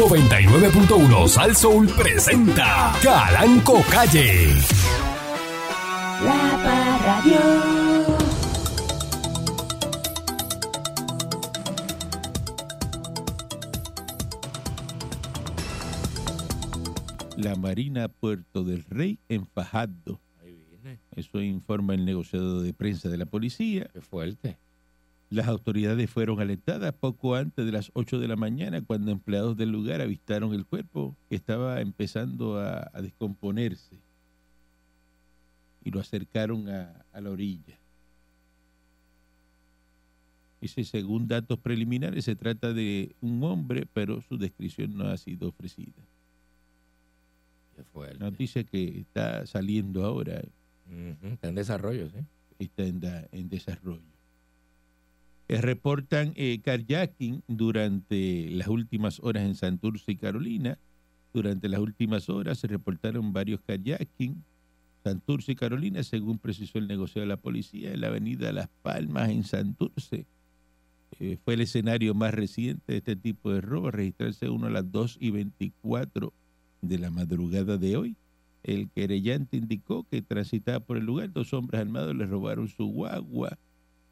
99.1 Sal Soul presenta Calanco Calle. La Parradio. la Marina Puerto del Rey en Fajardo. Ahí viene. Eso informa el negociado de prensa de la policía. Qué fuerte. Las autoridades fueron alertadas poco antes de las 8 de la mañana cuando empleados del lugar avistaron el cuerpo que estaba empezando a, a descomponerse y lo acercaron a, a la orilla. Dice, según datos preliminares, se trata de un hombre, pero su descripción no ha sido ofrecida. Qué. Noticia que está saliendo ahora, Ujú, Está en desarrollo, sí. está en, da- en desarrollo. Reportan eh, durante las últimas horas en Santurce y Carolina. Durante las últimas horas se reportaron varios kayaking. Santurce y Carolina, según precisó el negociado de la policía, en la avenida Las Palmas en Santurce. Eh, fue el escenario más reciente de este tipo de robo, registrarse uno a las 2 y 24 de la madrugada de hoy. El querellante indicó que transitaba por el lugar, dos hombres armados le robaron su guagua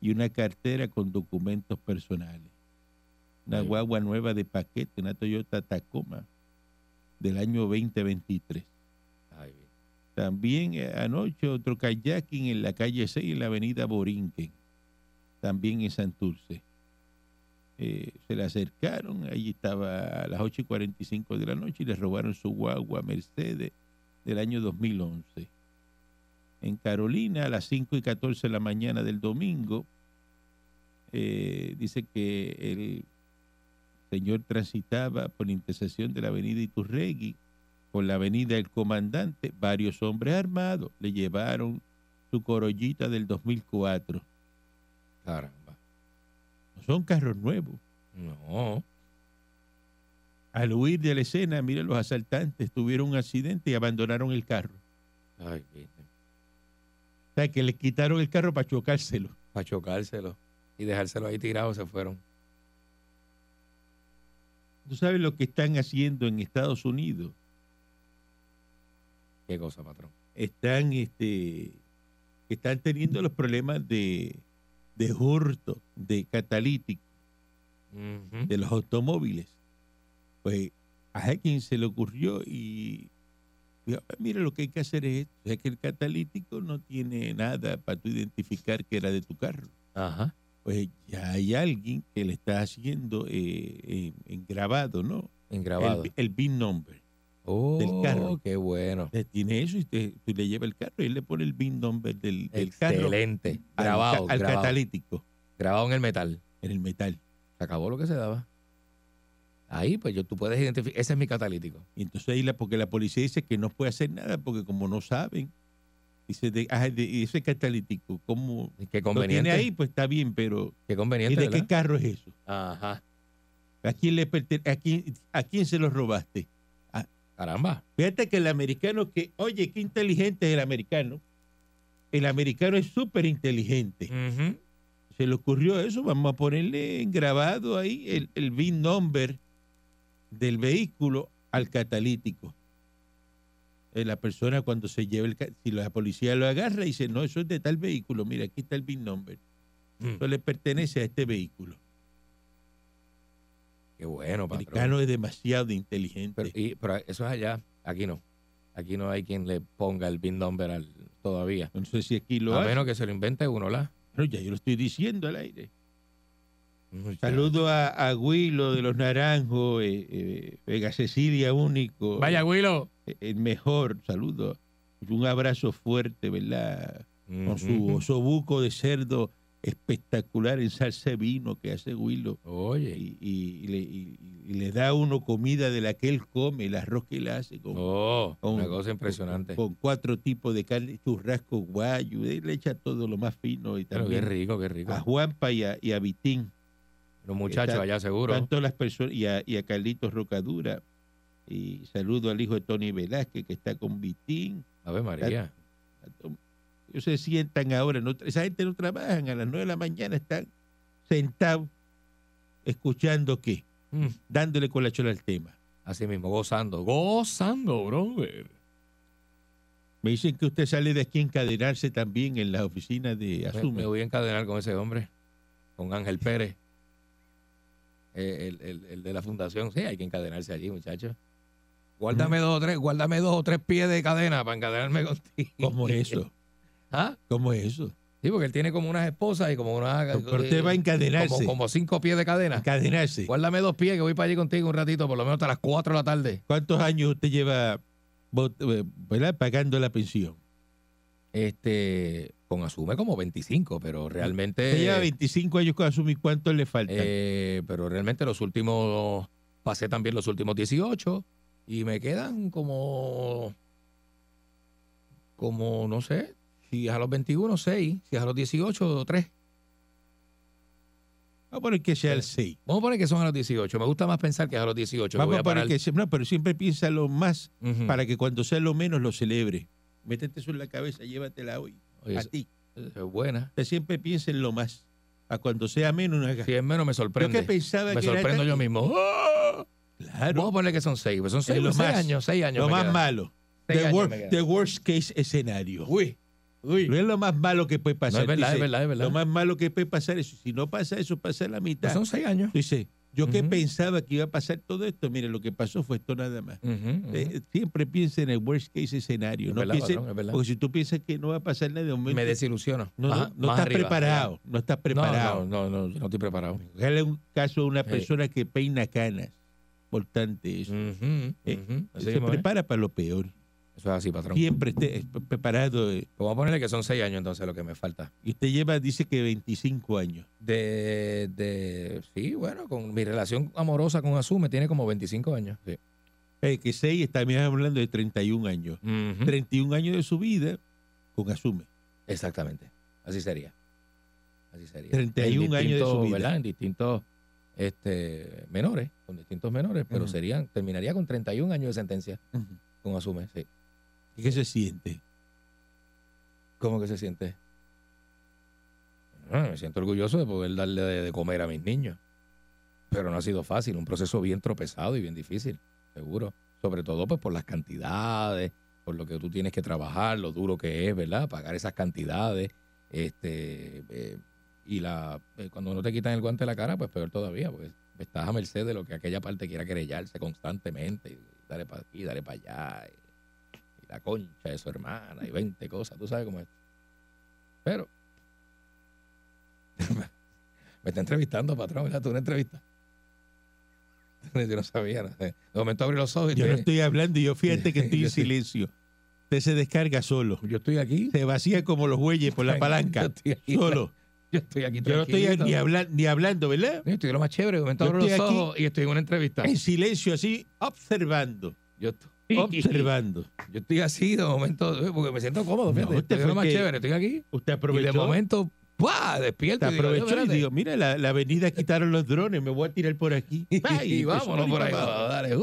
y una cartera con documentos personales. Una Ay. guagua nueva de paquete, una Toyota Tacoma del año 2023. Ahí viene. También eh, anoche otro kayaking en la calle 6 en la avenida Borinquen, también en Santurce. Eh, se le acercaron, allí estaba a las 8 y 45 de la noche y le robaron su guagua Mercedes del año 2011. En Carolina, a las 5 y 14 de la mañana del domingo, eh, dice que el señor transitaba por intersección de la avenida Iturregui por la avenida El Comandante, varios hombres armados le llevaron su corollita del 2004. Caramba. No son carros nuevos. No. Al huir de la escena, mira, los asaltantes tuvieron un accidente y abandonaron el carro. Ay, viene. O sea, que le quitaron el carro para chocárselo. Para chocárselo y dejárselo ahí tirado se fueron. ¿Tú sabes lo que están haciendo en Estados Unidos? Qué cosa, patrón. Están, este, están teniendo los problemas de, de hurto, de catalítico. De los automóviles. Pues a alguien se le ocurrió y dijo, "Ah, mira lo que hay que hacer es esto, es que el catalítico no tiene nada para tú identificar que era de tu carro. Ajá. Pues ya hay alguien que le está haciendo eh, en, en grabado, ¿no? En grabado. El, el VIN number. oh, del carro. qué bueno. Tiene eso y te- tú le llevas el carro y él le pone el VIN number del, del carro Excelente. Grabado, al grabado. catalítico Grabado en el metal. en el metal. Se acabó lo que se daba. Ahí, pues yo, tú puedes identificar. Ese es mi catalítico. Y entonces ahí la, porque la policía dice que no puede hacer nada porque como no saben, dice, de, ah, de- y ese catalítico, ¿cómo Qué lo conveniente. tiene ahí? Pues está bien, pero Qué ¿y conveniente. de qué carro es eso? Ajá. ¿A quién le pertene- a quién, a quién se lo robaste? Caramba. Fíjate que el americano que, oye, qué inteligente es el americano. El americano es súper inteligente. Se le ocurrió eso, vamos a ponerle en grabado ahí el, el VIN number del vehículo al catalítico. Eh, La persona cuando se lleva el... Si la policía lo agarra y dice, no, eso es de tal vehículo, mira, aquí está el VIN number. Mm. Eso le pertenece a este vehículo. Qué bueno, El patrón. americano es demasiado inteligente. Pero, y- pero eso es allá. Aquí no. Aquí no hay quien le ponga el BIN number al, todavía. no sé si aquí lo a menos que se lo invente uno, ¿la? Pero ya yo lo estoy diciendo al aire. Saludo a, a Willo de los Naranjos, eh, eh, Vega Cecilia Único. Vaya, Willow. eh, el mejor, saludo. Un abrazo fuerte, ¿verdad? Con su osobuco de cerdo espectacular en salsa de vino que hace Willow. Oye. Y, y- y le, y- y le da a uno comida de la que él come, el arroz que él hace con, Oh, con- una cosa impresionante. con cuatro tipos de carne, churrasco, guayo, él le echa todo lo más fino y Pero qué también rico, qué rico. a Juanpa y a, y a Vitín. Los muchachos está- allá seguro. Todas las personas, y a, y a Carlitos Rocadura. Y saludo al hijo de Tony Velázquez que está con Vitín. Ave María. Ellos se sientan ahora, no, esa gente no trabajan, a las nueve de la mañana están sentados escuchando qué, Mm, dándole con la chola al tema. Así mismo, gozando. Gozando, brother. Me dicen que usted sale de aquí a encadenarse también en las oficinas de Me, Asume. me voy a encadenar con ese hombre, con Ángel Pérez, eh, el, el- el de la fundación. Sí, hay que encadenarse allí, muchachos. Guárdame dos o tres, guárdame dos o tres pies de cadena para encadenarme contigo. ¿Cómo es eso? ¿Ah? ¿Cómo es eso? Sí, porque él tiene como unas esposas y como una. Pero usted va a encadenarse. Como, como cinco pies de cadena. Encadenarse. Guárdame dos pies que voy para allí contigo un ratito, por lo menos hasta las cuatro de la tarde. ¿Cuántos años usted lleva eh, ¿verdad? pagando la pensión? Este, con asume como 25, pero realmente. Lleva 25 años con Asumir. ¿Cuántos le faltan? Eh, pero realmente los últimos, pasé también los últimos 18 y me quedan como, como, no sé, si es a los 21, 6, si es a los 18, 3. Vamos a poner que sea el 6. Vamos a poner que son a los 18. Me gusta más pensar que es a los 18. que Vamos voy a poner que sea, no, pero siempre piensa lo más Ujú. para que cuando sea lo menos lo celebre. Métete eso en la cabeza, llévatela hoy. Oye, a ti. es buena. Usted siempre piensa en lo más. A cuando sea menos, no haga. Si es menos, me Yo sorprende. que pensaba Me que sorprendo yo mismo. ¡Ah! Claro. Vamos a ponerle que son 6. Pues son 6 Es lo más. años, 6 años. Lo más quedan. malo. Seis The, wor- the worst case escenario. Uy, uy. No es lo más malo que puede pasar. No, es verdad, dice. es verdad, es verdad. Lo más malo que puede pasar es, si no pasa eso, pasa la mitad. Pues son 6 años. Dice, yo que pensaba que iba a pasar todo esto, mire, lo que pasó fue esto nada más. Ujú. Eh, siempre piensa en el worst case escenario. Es No verdad, piense- es porque si tú piensas que no va a pasar nada de momento, me desilusiono. no, estás arriba. preparado. No estás preparado. No, no, no, no estoy preparado. Dale un caso a una Sí. persona que peina canas. Importante eso. Eh, Se prepara para lo peor. Eso es así, patrón. Siempre esté pre- preparado. eh. Vamos a ponerle que son seis años entonces lo que me falta. Y usted lleva, dice que 25 años. De, de sí, bueno, con mi relación amorosa con Asume tiene como 25 años. Sí. Eh, que 6, estamos hablando de 31 años. Ujú. 31 años de su vida con Asume. Exactamente. Así sería. Así sería. 31 En años de su vida. ¿verdad? En distintos este, menores, con distintos menores, pero Ujú. serían, terminaría con 31 años de sentencia con Asume, sí. ¿Y qué se siente? ¿Cómo que se siente? Me siento orgulloso de poder darle de, comer a mis niños. Pero no ha sido fácil, un proceso bien tropezado y bien difícil, seguro. Sobre todo pues por las cantidades, por lo que tú tienes que trabajar, lo duro que es, ¿verdad? Pagar esas cantidades. Este, eh, y la eh, cuando no te quitan el guante de la cara, pues peor todavía, porque estás a merced de lo que aquella parte quiera querellarse constantemente. Y dale para aquí, dale para allá. La concha de su hermana y 20 cosas, tú sabes cómo es. Pero me está entrevistando, patrón, ¿verdad? Tú una entrevista. Yo no sabía. no sé. De momento abrí los ojos y Yo no estoy hablando y yo fíjate que estoy Yo en silencio. Usted se descarga solo. yo estoy aquí. Se vacía como los bueyes por la Yo palanca. estoy aquí, Solo. Yo estoy aquí. Yo no estoy ni, habla- ni hablando, ¿verdad? Yo Estoy lo más chévere. De momento Yo abro los ojos y estoy en una entrevista. En silencio, así, observando. Yo estoy, Observando. yo estoy así de momento, eh, porque me siento cómodo. Fíjate, No, usted lo más chévere. Estoy aquí. Usted Y aprovechó. de momento, ¡pua! Despierto. Te y digo, aprovechó y digo, mira, la, la avenida quitaron los drones, me voy a tirar por aquí. Y vámonos por ahí. dale.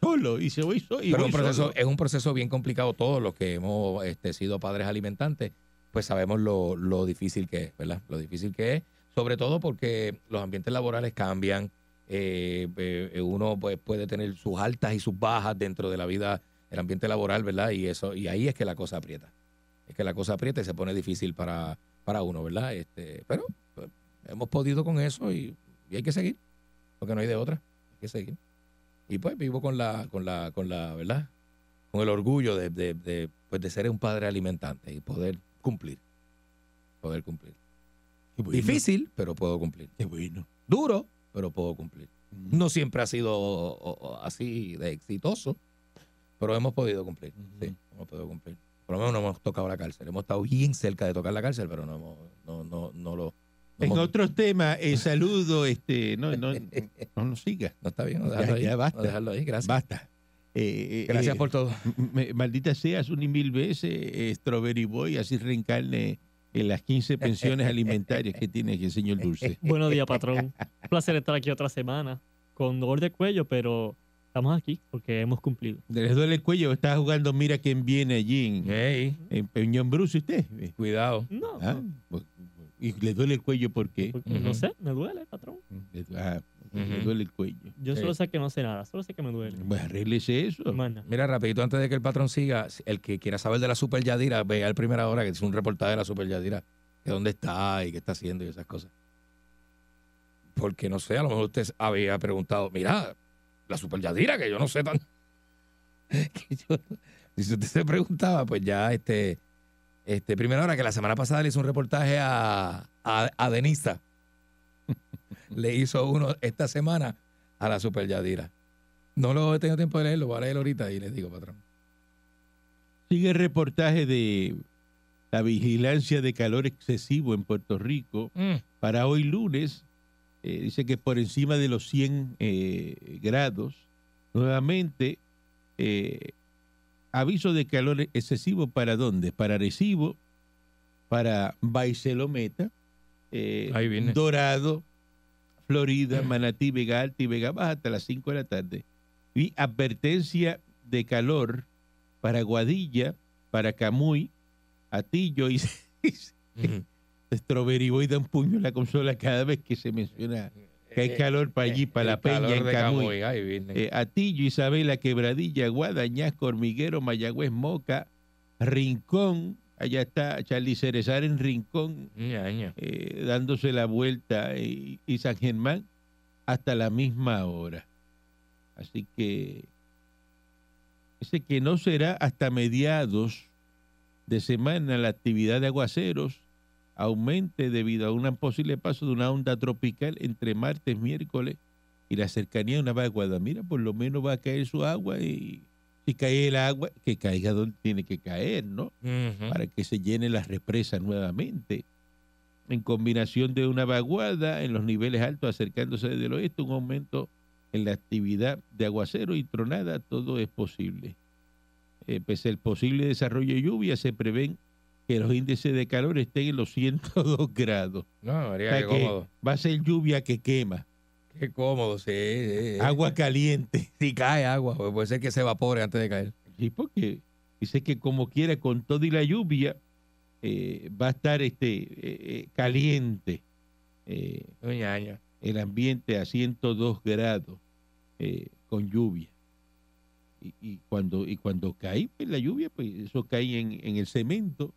Solo, y se voy solo. Y Pero voy un proceso, solo. es un proceso bien complicado. Todos los que hemos este, sido padres alimentantes, pues sabemos lo, lo difícil que es, ¿verdad? Lo difícil que es, sobre todo porque los ambientes laborales cambian. Eh, eh, uno pues, puede tener sus altas y sus bajas dentro de la vida, el ambiente laboral, ¿verdad? Y eso y ahí es que la cosa aprieta. Es que la cosa aprieta y se pone difícil para, para uno, ¿verdad? Este, pero pues, hemos podido con eso y, y hay que seguir, porque no hay de otra. Hay que seguir. Y pues vivo con la, con la, con la, ¿verdad? Con el orgullo de, de, de, pues, de ser un padre alimentante y poder cumplir. Poder cumplir. Bueno, Difícil, pero puedo cumplir. Qué bueno. Duro, pero puedo cumplir. No siempre ha sido así de exitoso, pero hemos podido cumplir. Sí, hemos podido cumplir. Por lo menos no hemos tocado la cárcel. Hemos estado bien cerca de tocar la cárcel, pero no, hemos, no, no, no lo. No, En hemos- otros temas, eh, saludo, este, no, no, no nos siga. no está bien, no Ya, dejarlo ahí. ya no basta. dejarlo ahí, gracias. Basta. Eh, eh, Gracias eh, por todo. Maldita seas un y mil veces, eh, Strawberry Boy, así reencarne en las 15 pensiones alimentarias que tiene el señor Dulce. Buenos días, patrón. Un placer estar aquí otra semana con dolor de cuello, pero estamos aquí porque hemos cumplido. ¿Les duele el cuello? Está jugando Mira quién viene allí en, Hey, en Peñón Bruce usted. cuidado. No, Ah, pues, ¿Y le duele el cuello por qué? porque no sé, me duele, patrón. Ah, ok. Me duele el cuello. Yo Sí. solo sé que no sé nada, solo sé que me duele. Pues arréglese eso. Mira, rapidito, antes de que el patrón siga, el que quiera saber de la Super Yadira, vea el primera hora que es un reportaje de la Super Yadira, de dónde está y qué está haciendo y esas cosas. Porque no sé, a lo mejor usted había preguntado, mira, la Super Yadira, que yo no sé tan. que yo- y si usted se preguntaba, pues ya este, este, primera hora que la semana pasada le hizo un reportaje a, a, a Denisa. le hizo uno esta semana a la Super Yadira. No lo he tenido tiempo de leerlo, voy a leerlo ahorita y les digo, patrón. Sigue el reportaje de la vigilancia de calor excesivo en Puerto Rico. Para hoy lunes, eh, dice que por encima de los 100 eh, grados, nuevamente, eh, aviso de calor excesivo para dónde? Para Arecibo, para Baicelometa, Ahí viene. Dorado, Florida, Manatí, Vega Alta y Vega Baja hasta las 5 de la tarde. Y advertencia de calor para Guadilla, para Camuy, Atillo y Ujú. Strawberry Boy da un puño en la consola cada vez que se menciona que hay calor para allí, para la Peña, en Camuy. Eh, Atillo, Isabela, Quebradilla, Guadañasco, Hormiguero, Mayagüez, Moca, Rincón, allá está Charlie Cerezar en Rincón, eh, dándose la vuelta, y, y San Germán hasta la misma hora. Así que dice que no será hasta mediados de semana la actividad de aguaceros aumente debido a un posible paso de una onda tropical entre martes, miércoles y la cercanía de una vaguada. Mira, por lo menos va a caer su agua y si cae el agua, que caiga donde tiene que caer, ¿no? Para que se llenen las represas nuevamente. En combinación de una vaguada en los niveles altos acercándose desde el oeste, un aumento en la actividad de aguacero y tronada, todo es posible. Eh, pese al posible desarrollo de lluvia, se prevén que los índices de calor estén en los 102 grados. No, O María, sea qué que cómodo. va a ser lluvia que quema, Qué cómodo, sí. sí, sí. agua caliente. Si cae agua, pues puede ser que se evapore antes de caer. Sí, porque dice que como quiera, con todo y la lluvia, eh, va a estar este eh, eh, caliente eh, el ambiente a 102 grados eh, con lluvia. Y, y cuando y cuando cae pues, la lluvia, pues eso cae en, en el cemento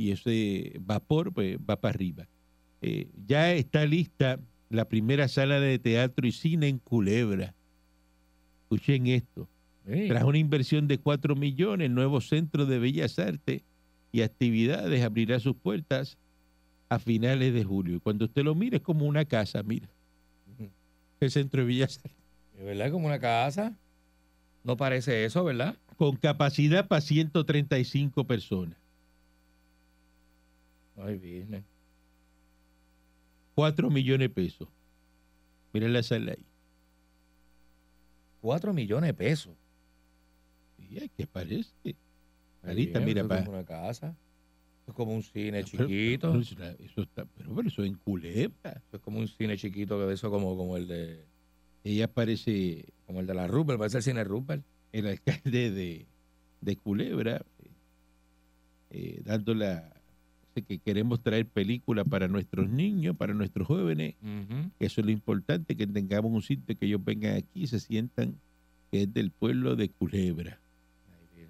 y ese vapor pues, va para arriba. Eh, ya está lista la primera sala de teatro y cine en Culebra. Escuchen esto. Tras una inversión de 4 millones, el nuevo Centro de Bellas Artes y Actividades abrirá sus puertas a finales de julio. Y cuando usted lo mire es como una casa, mira. El Centro de Bellas Artes. ¿De verdad? Como una casa. No parece eso, ¿verdad? Con capacidad para 135 personas. Ay, viene. 4 millones de pesos. Mira la sala ahí. Cuatro millones de pesos. Ay, ¿Qué parece? Bien, mira, eso pa- es como una casa. Eso es como un cine Pero- chiquito. pero eso, eso está, pero, pero eso en Culebra. Eso es como un cine chiquito que de eso como, como el de Ella parece como el de la Rupert, parece el cine Rupert. el alcalde de, de Culebra, eh, eh, dando la que queremos traer películas para nuestros niños, para nuestros jóvenes, eso es lo importante, que tengamos un sitio que ellos vengan aquí y se sientan que es del pueblo de Culebra.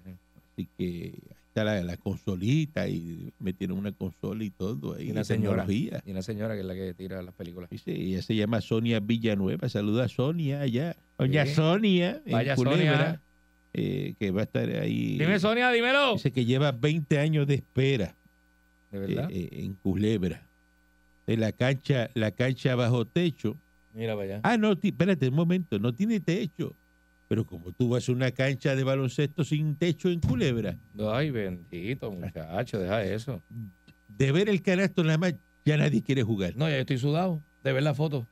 Ay. Así que ahí está la, la consolita y metieron una consola y todo ahí, Y de señora. tecnología. Y una señora que es la que tira las películas. Dice, ella se llama Sonia Villanueva. Saluda a Sonia allá. Doña Sí. Sonia Vaya, Culebra, Sonia. eh, que va a estar ahí. Dime, Sonia, dímelo. Dice que lleva 20 años de espera De eh, verdad. eh, en Culebra. De la cancha, la cancha bajo techo. Mira para allá. Ah, no, espérate un momento, no tiene techo. Pero como tú vas a una cancha de baloncesto sin techo en Culebra, Ay, bendito, muchacho, deja eso. de ver el canasto nada más, ya nadie quiere jugar. No, ya estoy sudado de ver la foto.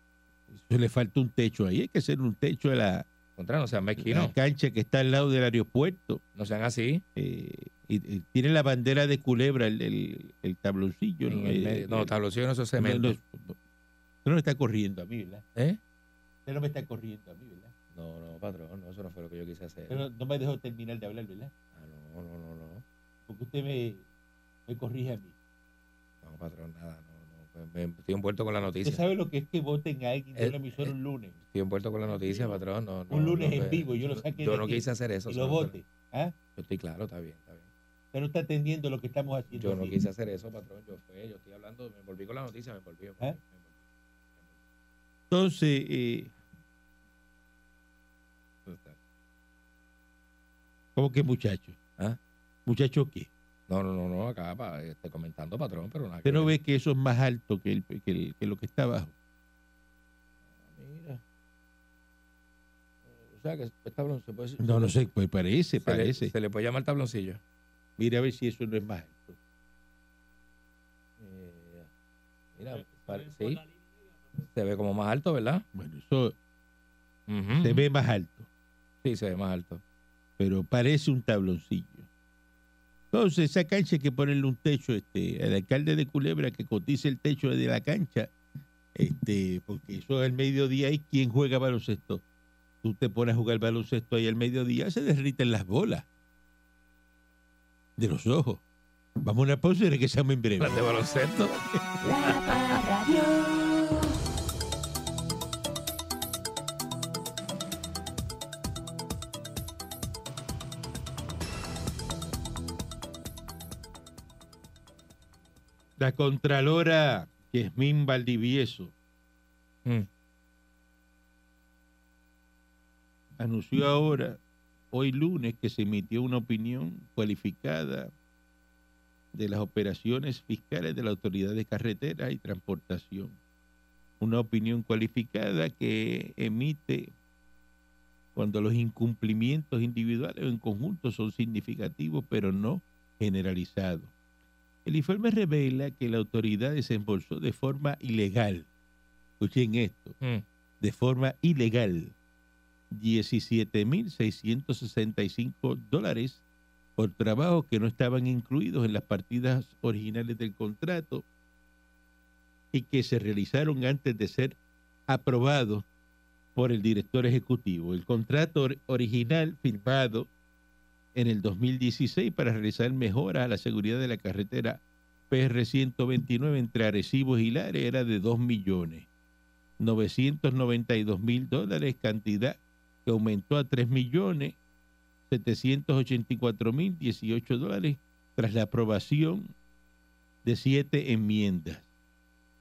Eso le falta un techo ahí, hay que hacer un techo a la, Contra, no sean la mezquinos. cancha que está al lado del aeropuerto. No sean así. eh, y, y tiene la bandera de Culebra, el, el, el tabloncillo. ¿no? el Eh, medio. No, eh, tabloncillo no es no, cemento. no, usted no me está corriendo a mí, ¿verdad? ¿Eh? Usted no me está corriendo a mí, ¿verdad? No, no, patrón, no, eso no fue lo que yo quise hacer. Usted no, me dejó terminar de hablar, ¿verdad? Ah, no, no, no, no. Porque usted me, me corrige a mí. No, patrón, nada, no, no. me- estoy envuelto con la ¿Usted noticia. sabe lo que es que voten a alguien de Eh, una emisora un lunes? Estoy envuelto con la noticia, patrón. No, no, Un lunes no, en eh, vivo, yo lo saqué Yo de no quise hacer eso. Y lo vote. ¿Ah? Yo estoy claro, está bien. Usted no está entendiendo lo que estamos haciendo. Yo no aquí. quise hacer eso, patrón. Yo fue, yo estoy hablando, me envolví con la noticia, me envolví. me envolví, ¿Eh? me envolví. Entonces, eh, ¿cómo que muchacho? ¿Ah? ¿Muchacho qué? No, no, no, no, acá pa, este, comentando, patrón, pero nada. ¿Usted no ve que eso es más alto que, el, que, el- que lo que está abajo? Mira. O sea, que este tablón se puede No, no sé, pues parece, se le, parece. se le puede llamar tabloncillo. Mira a ver si eso no es más alto. Eh, mira, sí, se ve como más alto, ¿verdad? Bueno, eso se ve más alto, Sí, se ve más alto. pero parece un tabloncillo. Entonces, esa cancha hay que ponerle un techo, este, al alcalde de Culebra que cotice el techo de la cancha, este, porque eso al mediodía hay quien juega baloncesto. Tú te pones a jugar baloncesto ahí al mediodía, se derriten las bolas de los ojos. Vamos a una pausa y regresamos en breve. De baloncesto. La. La Contralora Yasmín Valdivieso Mm. anunció ahora, hoy lunes, que se emitió una opinión cualificada de las operaciones fiscales de la Autoridad de Carreteras y Transportación. Una opinión cualificada que emite cuando los incumplimientos individuales o en conjunto son significativos, pero no generalizados. El informe revela que la autoridad desembolsó de forma ilegal, escuchen esto, Mm. de forma ilegal 17.665 dólares por trabajos que no estaban incluidos en las partidas originales del contrato y que se realizaron antes de ser aprobados por el director ejecutivo. El contrato or- original firmado en el 2016 para realizar mejoras a la seguridad de la carretera PR 129 entre Arecibo y Lares era de 2 millones 992 mil dólares, cantidad que aumentó a 3 millones 784 mil 18 dólares tras la aprobación de siete enmiendas.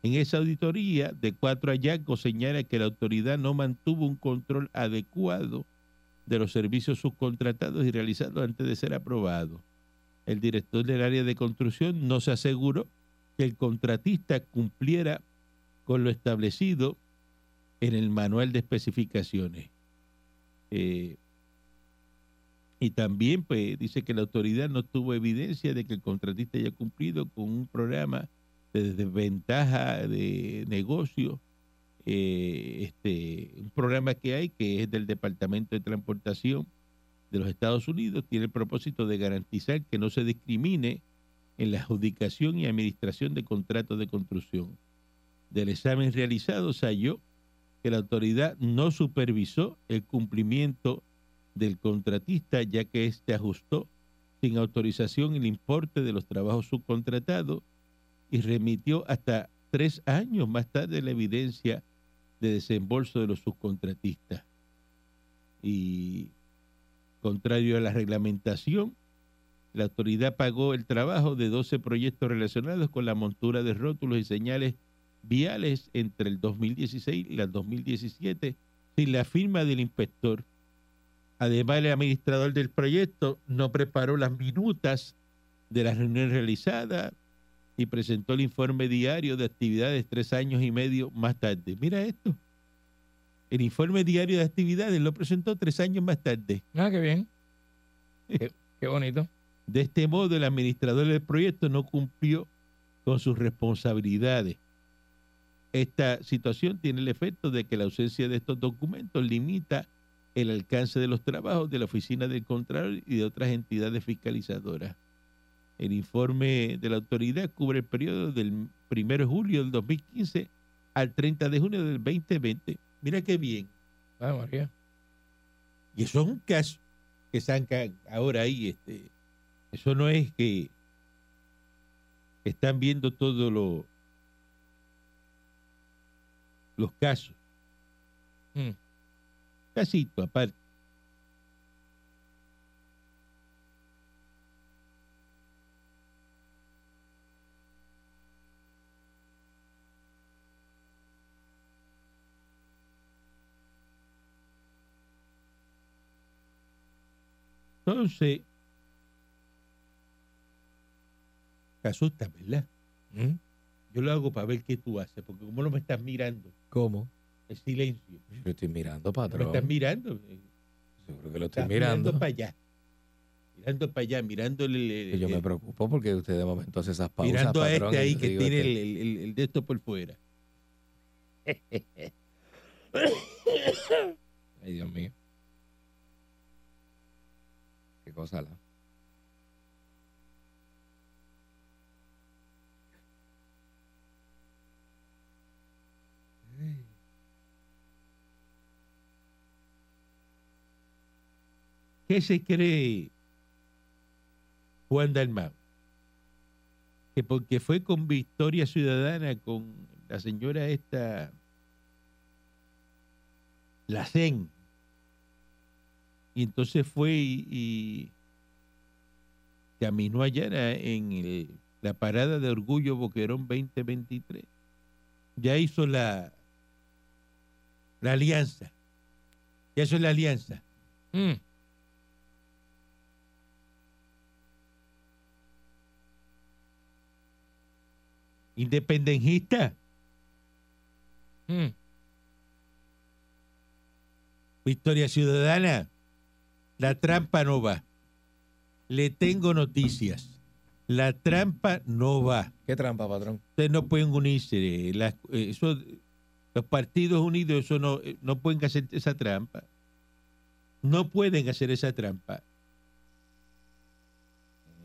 En esa auditoría de cuatro hallazgos señala que la autoridad no mantuvo un control adecuado de los servicios subcontratados y realizados antes de ser aprobado. El director del área de construcción no se aseguró que el contratista cumpliera con lo establecido en el manual de especificaciones. Eh, y también pues, dice que la autoridad no tuvo evidencia de que el contratista haya cumplido con un programa de desventaja de negocio, eh, este, un programa que hay que es del Departamento de Transportación de los Estados Unidos, tiene el propósito de garantizar que no se discrimine en la adjudicación y administración de contratos de construcción. Del examen realizado se halló que la autoridad no supervisó el cumplimiento del contratista, ya que éste ajustó sin autorización el importe de los trabajos subcontratados y remitió hasta tres años más tarde la evidencia de desembolso de los subcontratistas. Y contrario a la reglamentación, la autoridad pagó el trabajo de 12 proyectos relacionados con la montura de rótulos y señales viales entre el 2016 y el 2017 sin la firma del inspector. Además, el administrador del proyecto no preparó las minutas de la reunión realizada y presentó el informe diario de actividades tres años y medio más tarde. Mira esto. El informe diario de actividades lo presentó tres años más tarde. Ah, qué bien. Qué, qué bonito. De este modo, el administrador del proyecto no cumplió con sus responsabilidades. Esta situación tiene el efecto de que la ausencia de estos documentos limita el alcance de los trabajos de la Oficina del Contralor y de otras entidades fiscalizadoras. El informe de la autoridad cubre el periodo del 1 de julio del 2015 al 30 de junio del 2020. Mira qué bien. Ah, María. Y eso es un caso que sacan ahora ahí. Este, eso no es que están viendo todo lo, los casos. Mm. Casito aparte. Entonces, te asustas, ¿verdad? Mm. Yo lo hago para ver qué tú haces, porque como no me estás mirando, ¿Cómo? el silencio. Yo estoy mirando, patrón. estás mirando. eh, Seguro que lo estoy Estás mirando. para allá. Mirando para allá, mirando el, yo me preocupo porque usted de momento hace esas pausas. mirando a patrón, este ahí que tiene este- el- el de esto por fuera. Ay, Dios mío. Qué cosa la. ¿Qué se cree Juan Dalmau? Que porque fue con Victoria Ciudadana, con la señora esta, la CEN, y entonces fue y, y caminó allá en la parada de Orgullo Boquerón 2023. Ya hizo la, la alianza. Ya hizo la alianza. Mm. Independentista. Mm. Victoria Ciudadana, la trampa no va. Le tengo noticias. La trampa no va. ¿Qué trampa, patrón? Ustedes no pueden unirse. las- eh, eso- los partidos unidos eso no, eh, no pueden hacer esa trampa. No pueden hacer esa trampa.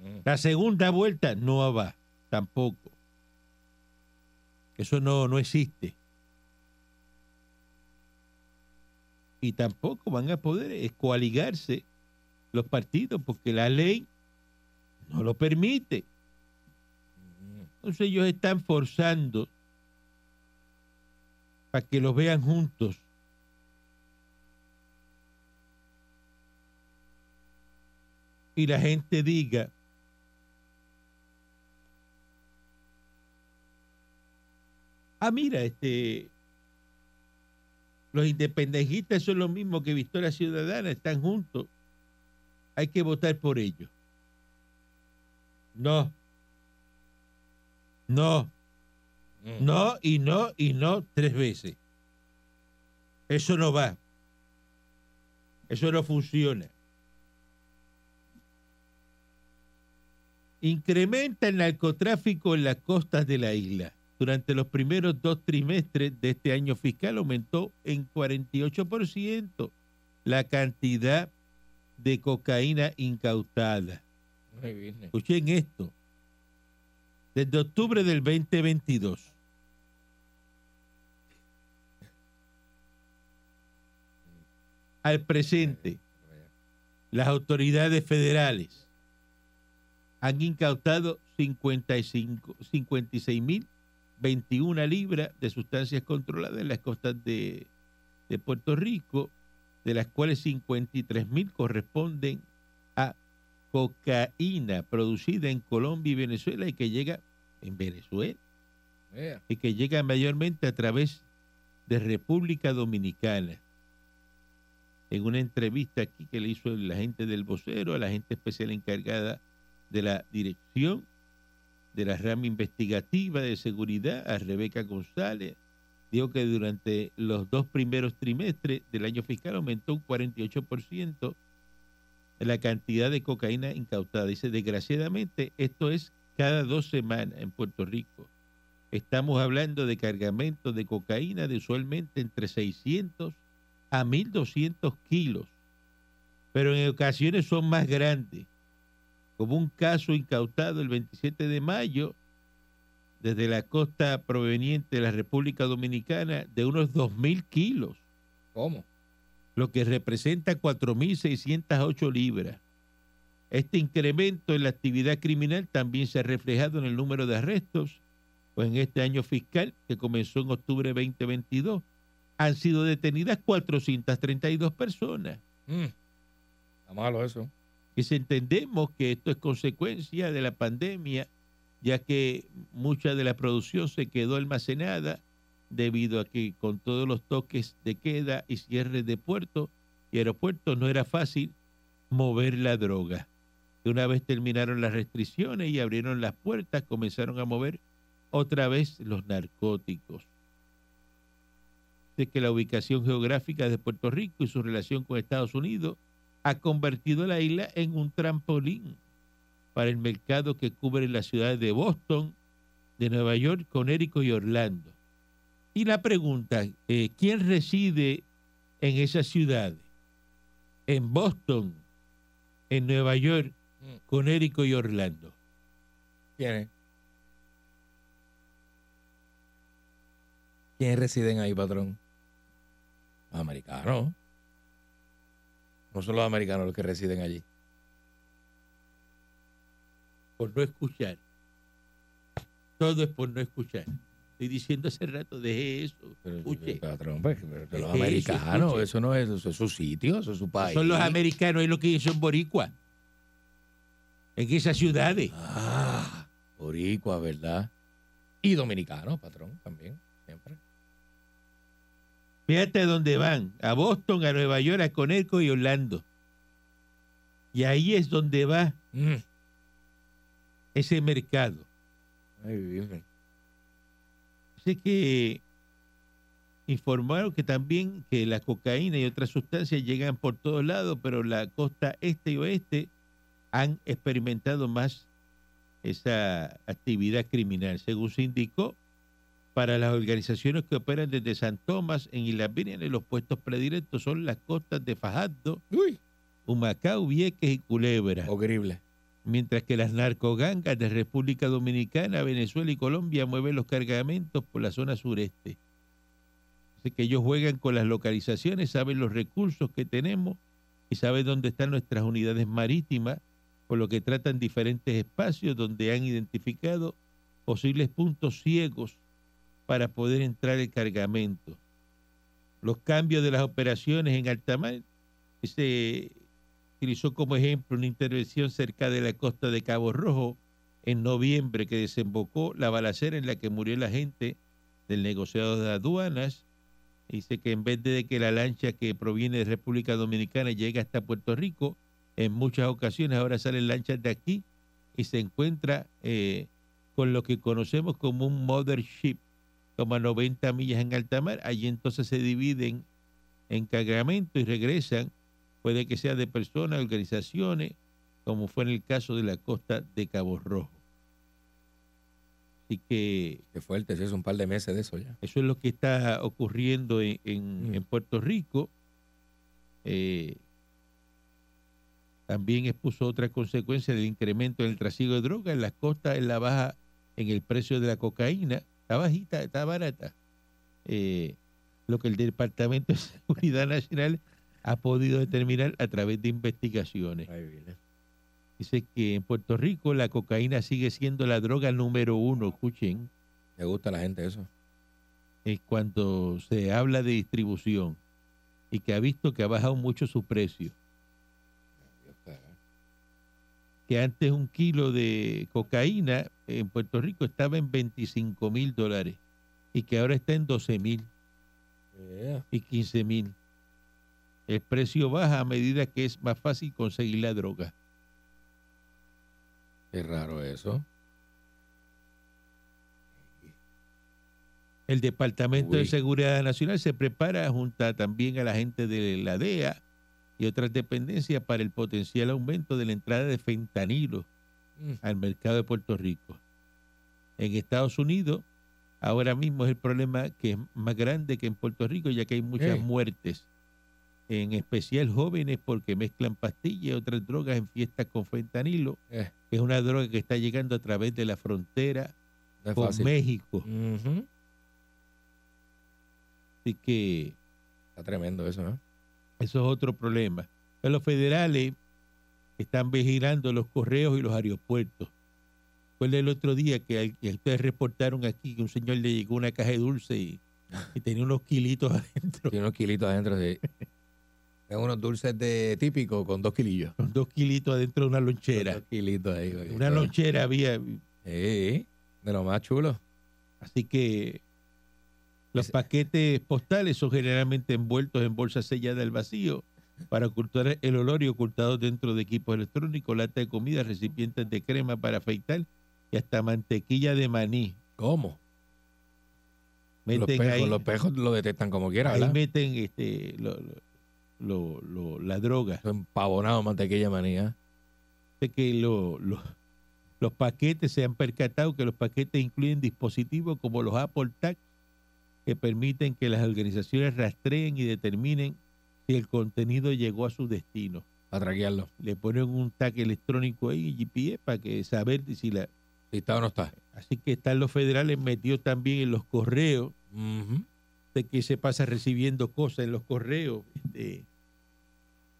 Mm. La segunda vuelta no va, tampoco. Eso no, no existe. Y tampoco van a poder coaligarse los partidos porque la ley no lo permite. Entonces ellos están forzando para que los vean juntos. Y la gente diga, ah, mira, este, los independentistas son los mismos que Victoria Ciudadana, están juntos. Hay que votar por ellos. No. No. Mm. No y no y no tres veces. Eso no va. Eso no funciona. Incrementa el narcotráfico en las costas de la isla. Durante los primeros dos trimestres de este año fiscal aumentó en 48% la cantidad de cocaína incautada. Escuchen esto. Desde octubre del 2022. Al presente, las autoridades federales han incautado 55 56.021 libras de sustancias controladas en las costas de, de Puerto Rico, de las cuales 53.000 corresponden a cocaína producida en Colombia y Venezuela y que llega en Venezuela y que llega mayormente a través de República Dominicana. En una entrevista aquí que le hizo el agente del vocero, a la gente especial encargada de la dirección de la rama investigativa de seguridad, a Rebeca González, dijo que durante los dos primeros trimestres del año fiscal aumentó un 48% la cantidad de cocaína incautada. Dice, desgraciadamente, esto es cada dos semanas en Puerto Rico. Estamos hablando de cargamentos de cocaína de usualmente entre 600 a 1200 kilos, pero en ocasiones son más grandes, como un caso incautado el 27 de mayo desde la costa proveniente de la República Dominicana de unos 2.000 kilos ¿Cómo? lo que representa 4.608 libras. Este incremento en la actividad criminal también se ha reflejado en el número de arrestos Pues en este año fiscal, que comenzó en octubre 2022, han sido detenidas 432 personas. Mm. Está malo eso. Y si entendemos que esto es consecuencia de la pandemia, ya que mucha de la producción se quedó almacenada debido a que con todos los toques de queda y cierres de puertos y aeropuertos no era fácil mover la droga. Y una vez terminaron las restricciones y abrieron las puertas, comenzaron a mover otra vez los narcóticos. De que la ubicación geográfica de Puerto Rico y su relación con Estados Unidos ha convertido la isla en un trampolín para el mercado que cubre las ciudades de Boston, de Nueva York, Connecticut y Orlando. Y la pregunta, eh, ¿quién reside en esas ciudades? En Boston, en Nueva York, Mm. Connecticut y Orlando. ¿Quién es? ¿Quiénes residen ahí, patrón? Los americanos. No son los americanos los que residen allí. Por no escuchar. Todo es por no escuchar. Estoy diciendo hace rato, deje eso. Pero, Escuche. pero los americanos, eso no es, eso es su sitio, eso es su país. Son los americanos, es lo que son boricuas. En esas ciudades. Ah, boricua, ¿verdad? Y dominicanos, patrón, también, siempre. Fíjate dónde van. A Boston, a Nueva York, a Connecticut y Orlando. Y ahí es donde va Mm. ese mercado. Ay, virgen. Así que informaron que también que la cocaína y otras sustancias llegan por todos lados, pero la costa este y oeste han experimentado más esa actividad criminal. Según se indicó, para las organizaciones que operan desde San Tomás en Islas Vírgenes, los puestos predilectos son las costas de Fajardo, Uy, Humacao, Vieques y Culebra horrible. mientras que las narcogangas de República Dominicana, Venezuela y Colombia mueven los cargamentos por la zona sureste. Así que ellos juegan con las localizaciones, saben los recursos que tenemos y saben dónde están nuestras unidades marítimas, por lo que tratan diferentes espacios donde han identificado posibles puntos ciegos para poder entrar el cargamento. Los cambios de las operaciones en alta mar se utilizó como ejemplo una intervención cerca de la costa de Cabo Rojo en noviembre que desembocó la balacera en la que murió la gente del negociado de aduanas. Dice que en vez de que la lancha que proviene de República Dominicana llegue hasta Puerto Rico, en muchas ocasiones ahora salen lanchas de aquí y se encuentra eh, con lo que conocemos como un mothership, como a 90 millas en alta mar. Allí entonces se dividen en cargamento y regresan puede que sea de personas, organizaciones, como fue en el caso de la costa de Cabo Rojo. Así que Qué fuerte, sí, es un par de meses de eso ya. eso es lo que está ocurriendo en, en- Mm. en Puerto Rico. Eh, también expuso otra consecuencia del incremento en el trasiego de drogas en las costas, en la baja en el precio de la cocaína. Está bajita, está barata. Eh, lo que el Departamento de Seguridad Nacional ha podido determinar a través de investigaciones. Dice que en Puerto Rico la cocaína sigue siendo la droga número uno, escuchen, Le gusta a la gente eso. en cuanto se habla de distribución y que ha visto que ha bajado mucho su precio. Que antes un kilo de cocaína en Puerto Rico estaba en 25 mil dólares y que ahora está en 12 mil Yeah. y 15 mil. El precio baja a medida que es más fácil conseguir la droga. Qué raro eso. El Departamento de. Seguridad Nacional se prepara junto también a la gente de la DEA y otras dependencias para el potencial aumento de la entrada de fentanilo Mm. al mercado de Puerto Rico. En Estados Unidos, ahora mismo es el problema que es más grande que en Puerto Rico, ya que hay muchas muertes, en especial jóvenes porque mezclan pastillas y otras drogas en fiestas con fentanilo, Eh, que es una droga que está llegando a través de la frontera no con fácil. México. Así que Está tremendo eso, ¿no? Eso es otro problema. Pero los federales están vigilando los correos y los aeropuertos recuerda el otro día que, ustedes reportaron aquí que un señor le llegó una caja de dulce y, y tenía unos kilitos adentro, Tiene unos kilitos adentro. Sí. Tengo unos dulces de típico con dos kilillos. con dos kilitos adentro de una lonchera. Dos kilitos ahí. güey. Una lonchera había. Sí, de lo más chulo. Así que los paquetes postales son generalmente envueltos en bolsas selladas al vacío para ocultar el olor y ocultados dentro de equipos electrónicos, lata de comida, recipientes de crema para afeitar y hasta mantequilla de maní. ¿Cómo? Los pejos, ahí, los pejos lo detectan como quiera, ahí ¿verdad? meten este, lo- lo- lo- la droga. Empavonado, mantequilla de que lo- lo- los paquetes se han percatado que los paquetes incluyen dispositivos como los Apple Tag que permiten que las organizaciones rastreen y determinen si el contenido llegó a su destino. Para traquearlo. Le ponen un tag electrónico ahí, GPS, para que saber si la... Si está o no está. Así que están los federales metidos también en los correos, de que se pasa recibiendo cosas en los correos, este,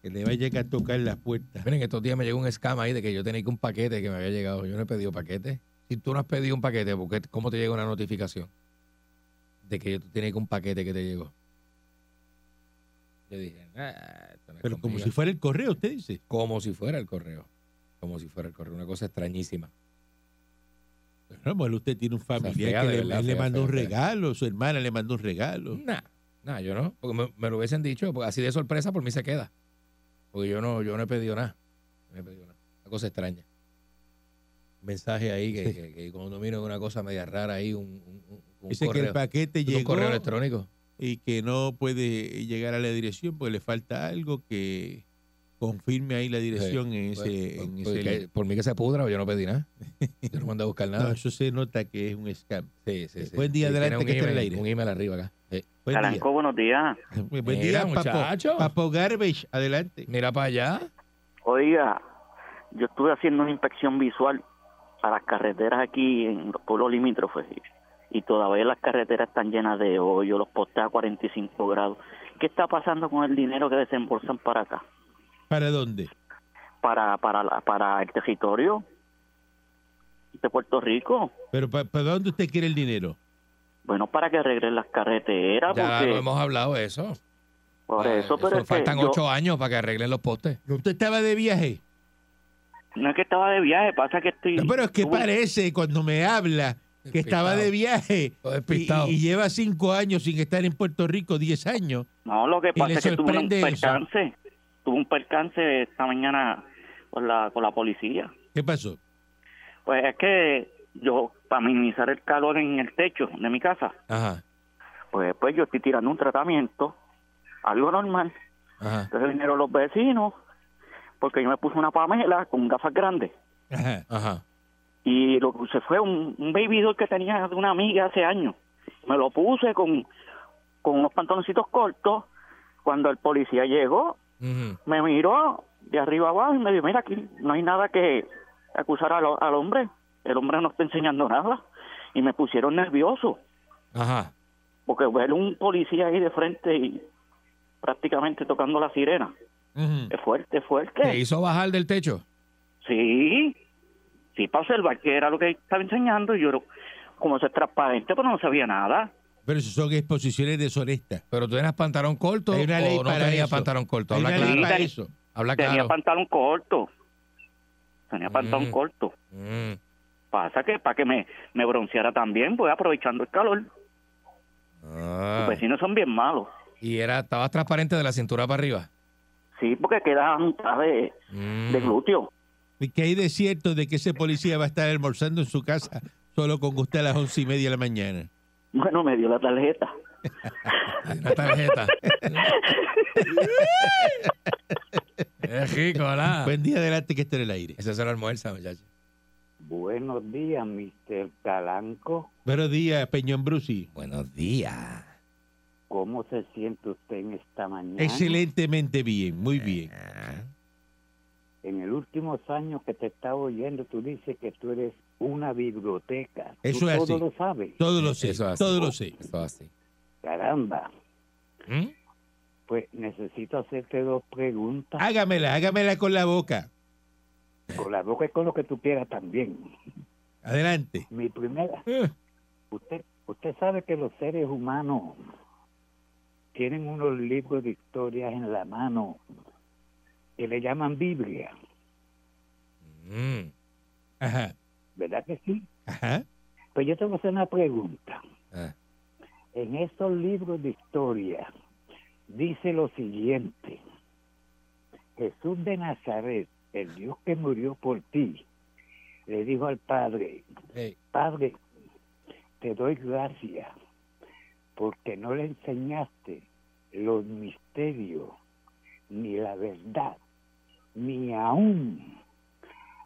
que le vayan a tocar las puertas. Miren, estos días me llegó un scam ahí de que yo tenía que un paquete que me había llegado. Yo no he pedido paquete. Si tú no has pedido un paquete, ¿por qué- ¿cómo te llega una notificación? De que tú tienes que un paquete que te llegó. Yo dije, "Ah, no Pero como conmigo". si fuera el correo, usted dice. Como si fuera el correo. Como si fuera el correo. Una cosa extrañísima. Bueno, usted tiene un familiar que le, verdad, le mandó un regalo, su hermana le mandó un regalo. Nah, nah, yo no. Porque me, me lo hubiesen dicho. Porque así de sorpresa por mí se queda. Porque yo no, yo no he pedido nada. No he pedido nada. Una cosa extraña. Mensaje ahí que, Sí. que- que cuando miro una cosa media rara ahí, un, un, un- un Dice que el paquete un llegó correo electrónico. Y que no puede llegar a la dirección porque le falta algo que confirme ahí la dirección en Pues, ese... pues, en pues, ese que- link. por mí que se pudra, yo no pedí nada. Yo no mandé a buscar No, nada. eso se nota que es un scam. Sí, sí, sí. Buen día, Sí, adelante, que está en el email- aire. Un email arriba acá. Sí. Buen Caranco, buenos días. día. Buen Mira, día, muchacho. Papo, Papo Garbage, adelante. Mira para allá. Oiga, yo estuve haciendo una inspección visual a las carreteras aquí en los pueblos limítrofes y, todavía las carreteras están llenas de hoyo, los postes a 45 grados. ¿Qué está pasando con el dinero que desembolsan para acá? ¿Para dónde? Para para la- para el territorio de Puerto Rico. ¿Pero pa- para dónde usted quiere el dinero? Bueno, para que arreglen las carreteras, Ya porque lo hemos hablado eso. por Ah, eso, pero es que faltan yo- ocho años para que arreglen los postes. ¿Usted estaba de viaje? no es que estaba de viaje, pasa que estoy... No, pero es que parece cuando me habla que estaba de viaje y, lleva cinco años sin estar en Puerto Rico, diez años. No, lo que ¿Y pasa es que tuve un sorprende eso? percance. Tuve un percance esta mañana con la, con la policía. ¿Qué pasó? Pues es que yo, para minimizar el calor en el techo de mi casa, Ajá, pues, pues yo estoy tirando un tratamiento, algo normal. ajá. Entonces vinieron los vecinos, porque yo me puse una pamela con gafas grandes. Ajá. Ajá. Y lo que usé fue un, un baby doll que tenía de una amiga hace años. Me lo puse con, con unos pantaloncitos cortos. Cuando el policía llegó, me miró de arriba abajo y me dijo, mira, aquí no hay nada que acusar al, al hombre. El hombre no está enseñando nada. Y me pusieron nervioso, Ajá. porque ver un policía ahí de frente y prácticamente tocando la sirena. Es fuerte, es ¿Te fuerte. hizo bajar del techo? Sí, sí, para observar que era lo que estaba enseñando. Y yo, como eso es transparente, pero no sabía nada. Pero eso son exposiciones deshonestas. ¿Pero tú tenías pantalón corto Hay una ley o no tenías pantalón corto? Habla claro. para eso. Habla Tenía claro. pantalón corto. Tenía pantalón Mm. corto. Mm. Pasa que para que me, me bronceara también, voy aprovechando el calor. Ah. Los vecinos son bien malos. Y era, estabas transparente de la cintura para arriba. Sí, porque queda a mitad de, Mm. de glúteo. ¿Y qué hay de cierto de que ese policía va a estar almorzando en su casa solo con usted a las once y media de la mañana? Bueno, me dio la tarjeta. Una tarjeta. es rico, ¿verdad? Buen día adelante que esté en el aire. Eso se lo almuerza, muchacho. Buenos días, Mr. Calanco. Buenos días, Peñón Brusi. Buenos días. ¿Cómo se siente usted en esta mañana? Excelentemente bien, muy bien. En el últimos años que te estaba oyendo, tú dices que tú eres una biblioteca. Eso tú es todo así. lo sabes. Todo lo sé, Eso todo lo sé. Eso así. Caramba. ¿Mm? Pues necesito hacerte dos preguntas. Hágamela, hágamela con la boca. Con la boca y con lo que tú quieras también. Adelante. Mi primera. Eh. Usted, usted sabe que los seres humanos tienen unos libros de historias en la mano que le llaman Biblia, Mm. Ajá. ¿verdad que sí? Ajá. Pues yo te voy a hacer una pregunta. Ah. En estos libros de historia dice lo siguiente. Jesús de Nazaret, el Dios que murió por ti, le dijo al Padre. Padre, te doy gracias porque no le enseñaste los misterios, ni la verdad, ni aún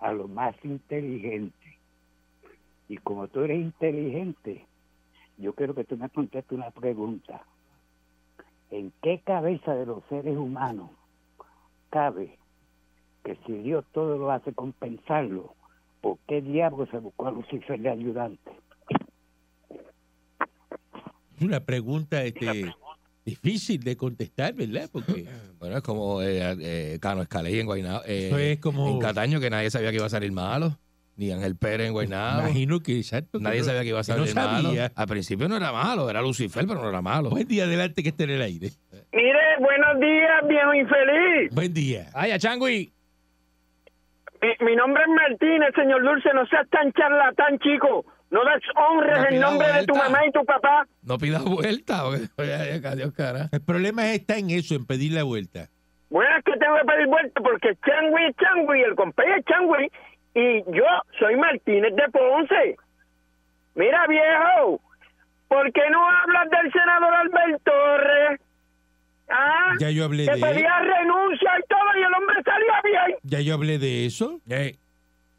a lo más inteligente. Y como tú eres inteligente, yo quiero que tú me contestes una pregunta. ¿En qué cabeza de los seres humanos cabe que si Dios todo lo hace compensarlo, ¿por qué diablo se buscó a Lucifer de ayudante? Una pregunta este, difícil de contestar, ¿verdad? Porque Bueno, es como eh, eh, Cano Escaley en Guaynabo. eh, Eso es como- En Cataño, que nadie sabía que iba a salir malo. Ni Ángel Pérez en Guaynabo. imagino que exacto. Nadie sabía que iba a no salir malo. sabía. Al principio no era malo, era Lucifer, pero no era malo. Buen día, adelante, que esté en el aire. Mire, buenos días, viejo infeliz. Buen día. ¡Ay, a Changui! Mi, mi nombre es Martínez, señor Dulce. No seas tan charlatán, chico. No deshonres No el nombre de tu mamá y tu papá. No pidas vuelta. porque- Oye, Adiós, cara. El problema está en eso, en pedir la vuelta. Bueno, es que tengo que pedir vuelta porque Changui es Changui, el compañero es Changui. Y yo soy Martínez de Ponce. Mira, viejo, ¿por qué no hablas del senador Albert Torres? ¿Ah? Ya yo hablé que de pedía renuncia y todo, y el hombre salió bien. Ya yo hablé de eso. Ey,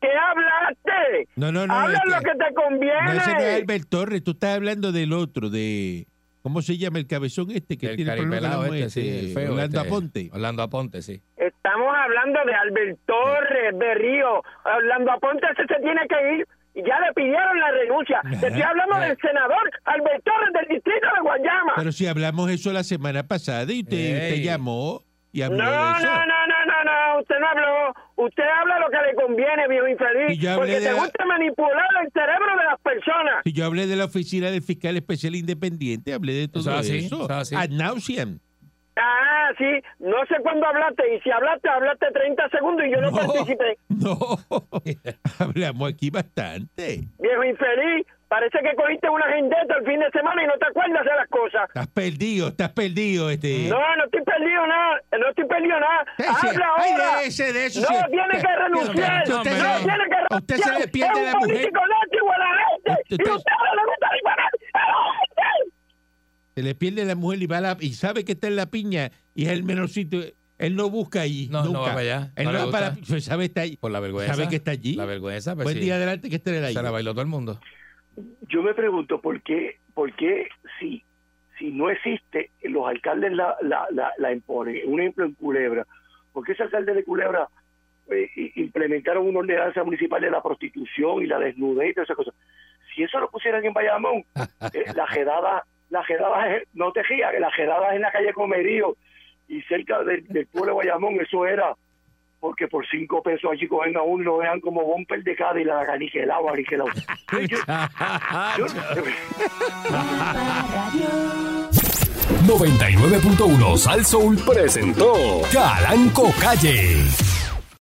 ¿Qué hablaste? No, no, no. Habla este- lo que te conviene. no, ese no es Albert Torres. Tú estás hablando del otro, de... ¿Cómo se llama el cabezón este que el tiene este, sí, el feo. Orlando este. Aponte. Orlando Aponte, sí. Estamos hablando de Albert Torres, Berrío. Orlando Aponte ese se tiene que ir. Y ya le pidieron la renuncia. Te estoy hablando Ajá. del senador Albert Torres del distrito de Guayama. Pero si hablamos eso la semana pasada y usted, usted llamó y No, habló no, de no, eso. no, no, no. Usted no habló. Usted habla lo que le conviene, viejo infeliz. Porque te la- gusta manipular el cerebro de las personas. Si yo hablé de la oficina del fiscal especial independiente, hablé de todo Eso así. Ad nauseam. Ah, sí. No sé cuándo hablaste. Y si hablaste, hablaste 30 segundos y yo no, participé. No, hablamos aquí bastante. Viejo infeliz. Parece que cogiste una agendeta el fin de semana y no te acuerdas de las cosas. Estás perdido, estás perdido. Este. No, no estoy perdido nada, no estoy perdido nada. Ese- Habla ay, ahora. de ese, de eso, no sí. tiene que renunciar. Usted- no usted- tiene que renunciar. usted se le pierde es la mujer. político látigo a la gente. Usted- Y usted no le gusta disparar a la gente. Se le pierde la mujer y va a la, y sabe que está en la piña y es el menorcito. Él no busca allí. No, no nunca. va para allá. Él No no, va para pues sabe está allí. Por la vergüenza. ¿Sabe que está allí? La vergüenza, pues Buen sí. día adelante que esté en el Se la bailó todo el mundo. Yo me pregunto por qué, por qué si, si no existe, los alcaldes la, la, la, la imponen. Un ejemplo en Culebra. ¿Por qué ese alcalde de Culebra eh, implementaron una ordenanza municipal de la prostitución y la desnudez y todas esas cosas? Si eso lo pusieran en Bayamón, eh, la jedada, la jedada, es- no te rías, que la jedada es en la calle Comerío y cerca del, del pueblo de Bayamón, eso era porque por cinco pesos allí cogen a uno y lo vean como bumper de cada y la aniquilado, aniquilado. Yo- yo- Radio. 99.1 Sal Soul presentó Calanco Calle.